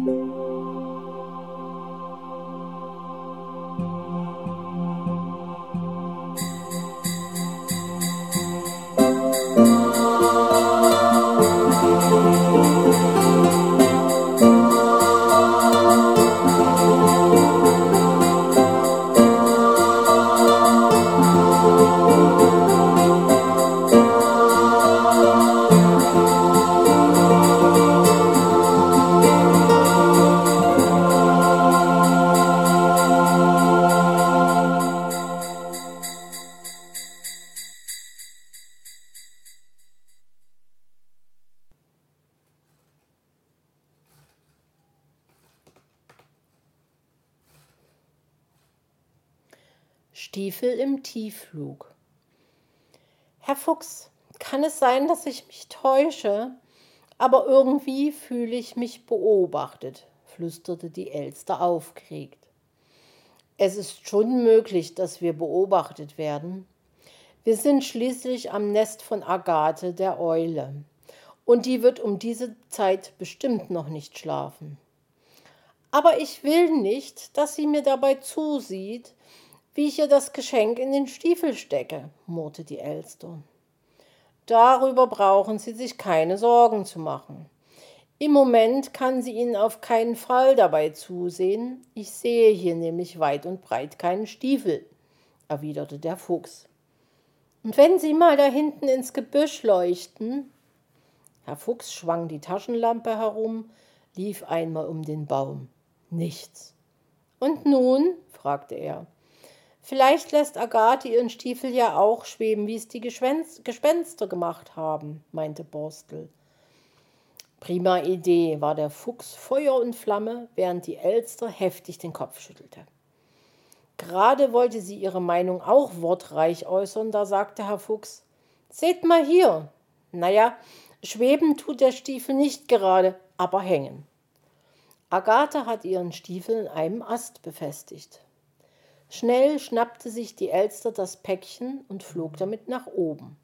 Música Stiefel im Tiefflug. Herr Fuchs, kann es sein, dass ich mich täusche? Aber irgendwie fühle ich mich beobachtet, flüsterte die Elster aufgeregt. Es ist schon möglich, dass wir beobachtet werden. Wir sind schließlich am Nest von Agathe, der Eule. Und die wird um diese Zeit bestimmt noch nicht schlafen. Aber ich will nicht, dass sie mir dabei zusieht, wie ich ihr das Geschenk in den Stiefel stecke, murrte die Elster. Darüber brauchen Sie sich keine Sorgen zu machen. Im Moment kann sie Ihnen auf keinen Fall dabei zusehen. Ich sehe hier nämlich weit und breit keinen Stiefel, erwiderte der Fuchs. Und wenn Sie mal da hinten ins Gebüsch leuchten. Herr Fuchs schwang die Taschenlampe herum, lief einmal um den Baum. Nichts. Und nun? fragte er. Vielleicht lässt Agathe ihren Stiefel ja auch schweben, wie es die Gespenster gemacht haben, meinte Borstel. Prima Idee, war der Fuchs Feuer und Flamme, während die Elster heftig den Kopf schüttelte. Gerade wollte sie ihre Meinung auch wortreich äußern, da sagte Herr Fuchs: Seht mal hier. Naja, schweben tut der Stiefel nicht gerade, aber hängen. Agathe hat ihren Stiefel in einem Ast befestigt. Schnell schnappte sich die Elster das Päckchen und flog damit nach oben.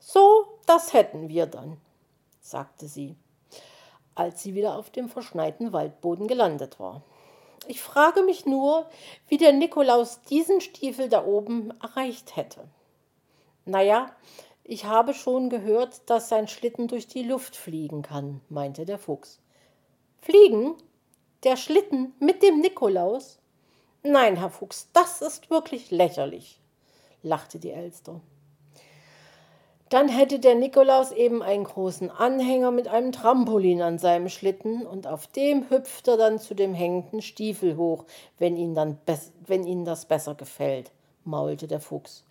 So, das hätten wir dann, sagte sie, als sie wieder auf dem verschneiten Waldboden gelandet war. Ich frage mich nur, wie der Nikolaus diesen Stiefel da oben erreicht hätte. Naja, ich habe schon gehört, dass sein Schlitten durch die Luft fliegen kann, meinte der Fuchs. Fliegen? Der Schlitten mit dem Nikolaus? Nein, Herr Fuchs, das ist wirklich lächerlich, lachte die Elster. Dann hätte der Nikolaus eben einen großen Anhänger mit einem Trampolin an seinem Schlitten und auf dem hüpft er dann zu dem hängenden Stiefel hoch, wenn ihn, dann wenn ihnen das besser gefällt, maulte der Fuchs.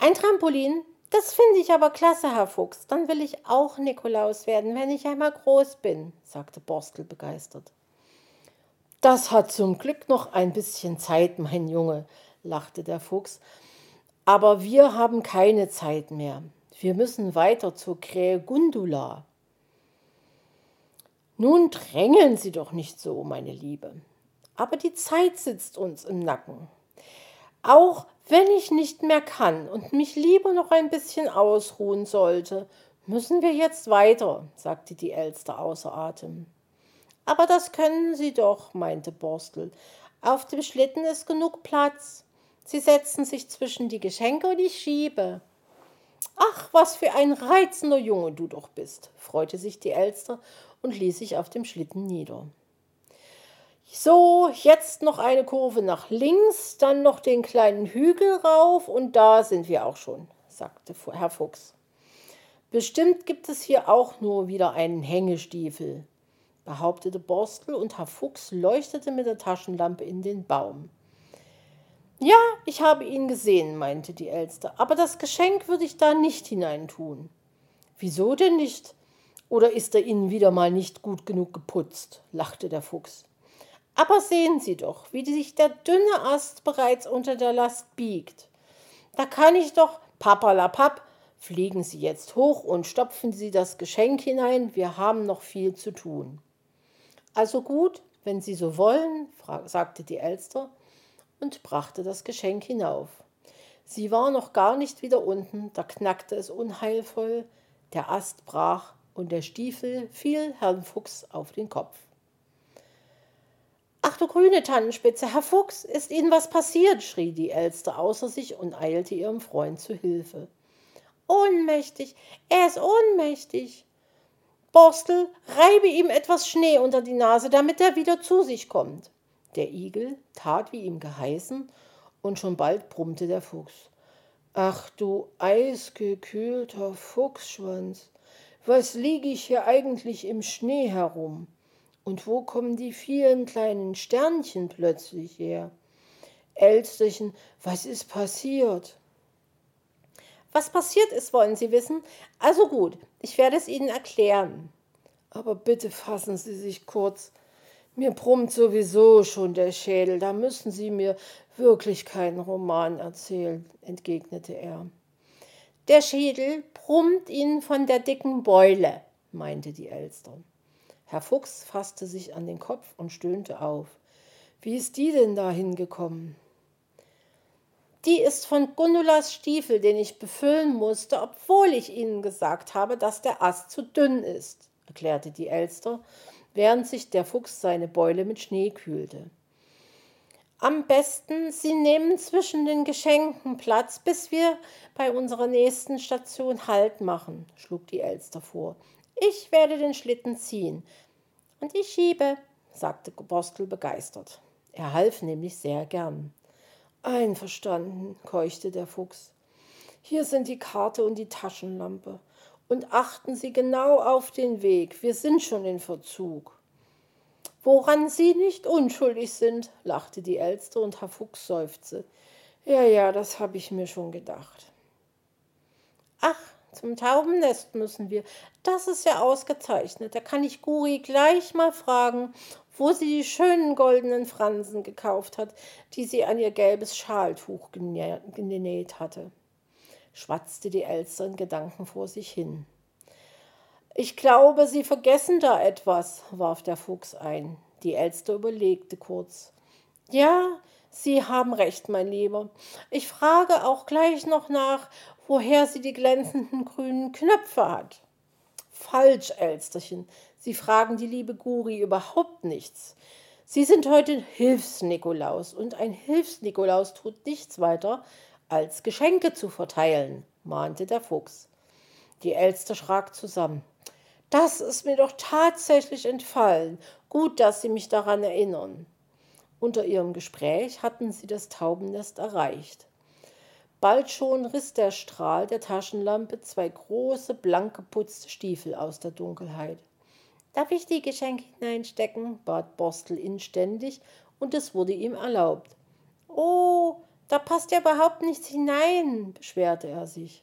Ein Trampolin? Das finde ich aber klasse, Herr Fuchs. Dann will ich auch Nikolaus werden, wenn ich einmal groß bin, sagte Borstel begeistert. Das hat zum Glück noch ein bisschen Zeit, mein Junge, lachte der Fuchs. Aber wir haben keine Zeit mehr. Wir müssen weiter zur Krähe Gundula. Nun drängeln Sie doch nicht so, meine Liebe. Aber die Zeit sitzt uns im Nacken. Auch wenn ich nicht mehr kann und mich lieber noch ein bisschen ausruhen sollte, müssen wir jetzt weiter, sagte die Elster außer Atem. Aber das können Sie doch, meinte Borstel. Auf dem Schlitten ist genug Platz. Sie setzen sich zwischen die Geschenke und ich schiebe. Ach, was für ein reizender Junge du doch bist, freute sich die Elster und ließ sich auf dem Schlitten nieder. So, jetzt noch eine Kurve nach links, dann noch den kleinen Hügel rauf und da sind wir auch schon, sagte Herr Fuchs. Bestimmt gibt es hier auch nur wieder einen Hängestiefel behauptete Borstel und Herr Fuchs leuchtete mit der Taschenlampe in den Baum. Ja, ich habe ihn gesehen, meinte die Elster, aber das Geschenk würde ich da nicht hineintun. Wieso denn nicht? Oder ist er Ihnen wieder mal nicht gut genug geputzt? lachte der Fuchs. Aber sehen Sie doch, wie sich der dünne Ast bereits unter der Last biegt. Da kann ich doch, papalapap, fliegen Sie jetzt hoch und stopfen Sie das Geschenk hinein, wir haben noch viel zu tun. Also gut, wenn Sie so wollen, sagte die Elster und brachte das Geschenk hinauf. Sie war noch gar nicht wieder unten, da knackte es unheilvoll, der Ast brach und der Stiefel fiel Herrn Fuchs auf den Kopf. Ach du grüne Tannenspitze, Herr Fuchs, ist Ihnen was passiert? schrie die Elster außer sich und eilte ihrem Freund zu Hilfe. Ohnmächtig, er ist ohnmächtig. Borstel, reibe ihm etwas Schnee unter die Nase, damit er wieder zu sich kommt. Der Igel tat wie ihm geheißen, und schon bald brummte der Fuchs. Ach du eisgekühlter Fuchsschwanz, was liege ich hier eigentlich im Schnee herum? Und wo kommen die vielen kleinen Sternchen plötzlich her? Elsterchen, was ist passiert? Was passiert ist, wollen Sie wissen? Also gut, ich werde es Ihnen erklären. Aber bitte fassen Sie sich kurz. Mir brummt sowieso schon der Schädel, da müssen Sie mir wirklich keinen Roman erzählen, entgegnete er. Der Schädel brummt Ihnen von der dicken Beule, meinte die Elster. Herr Fuchs fasste sich an den Kopf und stöhnte auf. Wie ist die denn da hingekommen? Die ist von Gunnulas Stiefel, den ich befüllen musste, obwohl ich Ihnen gesagt habe, dass der Ast zu dünn ist, erklärte die Elster während sich der Fuchs seine Beule mit Schnee kühlte. Am besten, Sie nehmen zwischen den Geschenken Platz, bis wir bei unserer nächsten Station Halt machen, schlug die Elster vor. Ich werde den Schlitten ziehen. Und ich schiebe, sagte Borstel begeistert. Er half nämlich sehr gern. Einverstanden, keuchte der Fuchs. Hier sind die Karte und die Taschenlampe und achten Sie genau auf den Weg. Wir sind schon in Verzug. Woran Sie nicht unschuldig sind, lachte die Elster und Herr Fuchs seufzte. Ja, ja, das habe ich mir schon gedacht. Ach, zum Taubennest müssen wir. Das ist ja ausgezeichnet. Da kann ich Guri gleich mal fragen, wo sie die schönen goldenen Fransen gekauft hat, die sie an ihr gelbes Schaltuch genäht hatte schwatzte die Elster in Gedanken vor sich hin. Ich glaube, Sie vergessen da etwas, warf der Fuchs ein. Die Elster überlegte kurz. Ja, Sie haben recht, mein Lieber. Ich frage auch gleich noch nach, woher sie die glänzenden grünen Knöpfe hat. Falsch, Elsterchen. Sie fragen die liebe Guri überhaupt nichts. Sie sind heute Hilfsnikolaus und ein Hilfsnikolaus tut nichts weiter, als Geschenke zu verteilen, mahnte der Fuchs. Die Elster schrak zusammen. Das ist mir doch tatsächlich entfallen. Gut, dass Sie mich daran erinnern. Unter ihrem Gespräch hatten sie das Taubennest erreicht. Bald schon riss der Strahl der Taschenlampe zwei große, blank geputzte Stiefel aus der Dunkelheit. Darf ich die Geschenke hineinstecken? bat Borstel inständig, und es wurde ihm erlaubt. Oh, da passt ja überhaupt nichts hinein, beschwerte er sich.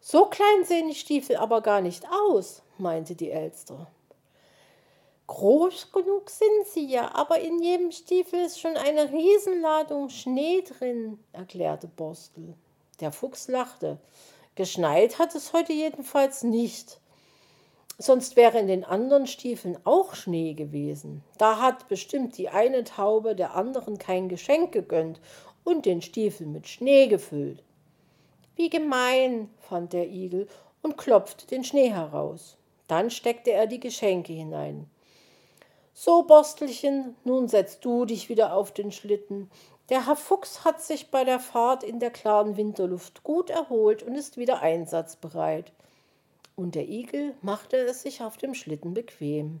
So klein sehen die Stiefel aber gar nicht aus, meinte die Elster. Groß genug sind sie ja, aber in jedem Stiefel ist schon eine Riesenladung Schnee drin, erklärte Borstel. Der Fuchs lachte. Geschneit hat es heute jedenfalls nicht. Sonst wäre in den anderen Stiefeln auch Schnee gewesen. Da hat bestimmt die eine Taube der anderen kein Geschenk gegönnt und den Stiefel mit Schnee gefüllt. Wie gemein, fand der Igel und klopfte den Schnee heraus. Dann steckte er die Geschenke hinein. So, Borstelchen, nun setzt du dich wieder auf den Schlitten. Der Herr Fuchs hat sich bei der Fahrt in der klaren Winterluft gut erholt und ist wieder einsatzbereit und der Igel machte es sich auf dem Schlitten bequem.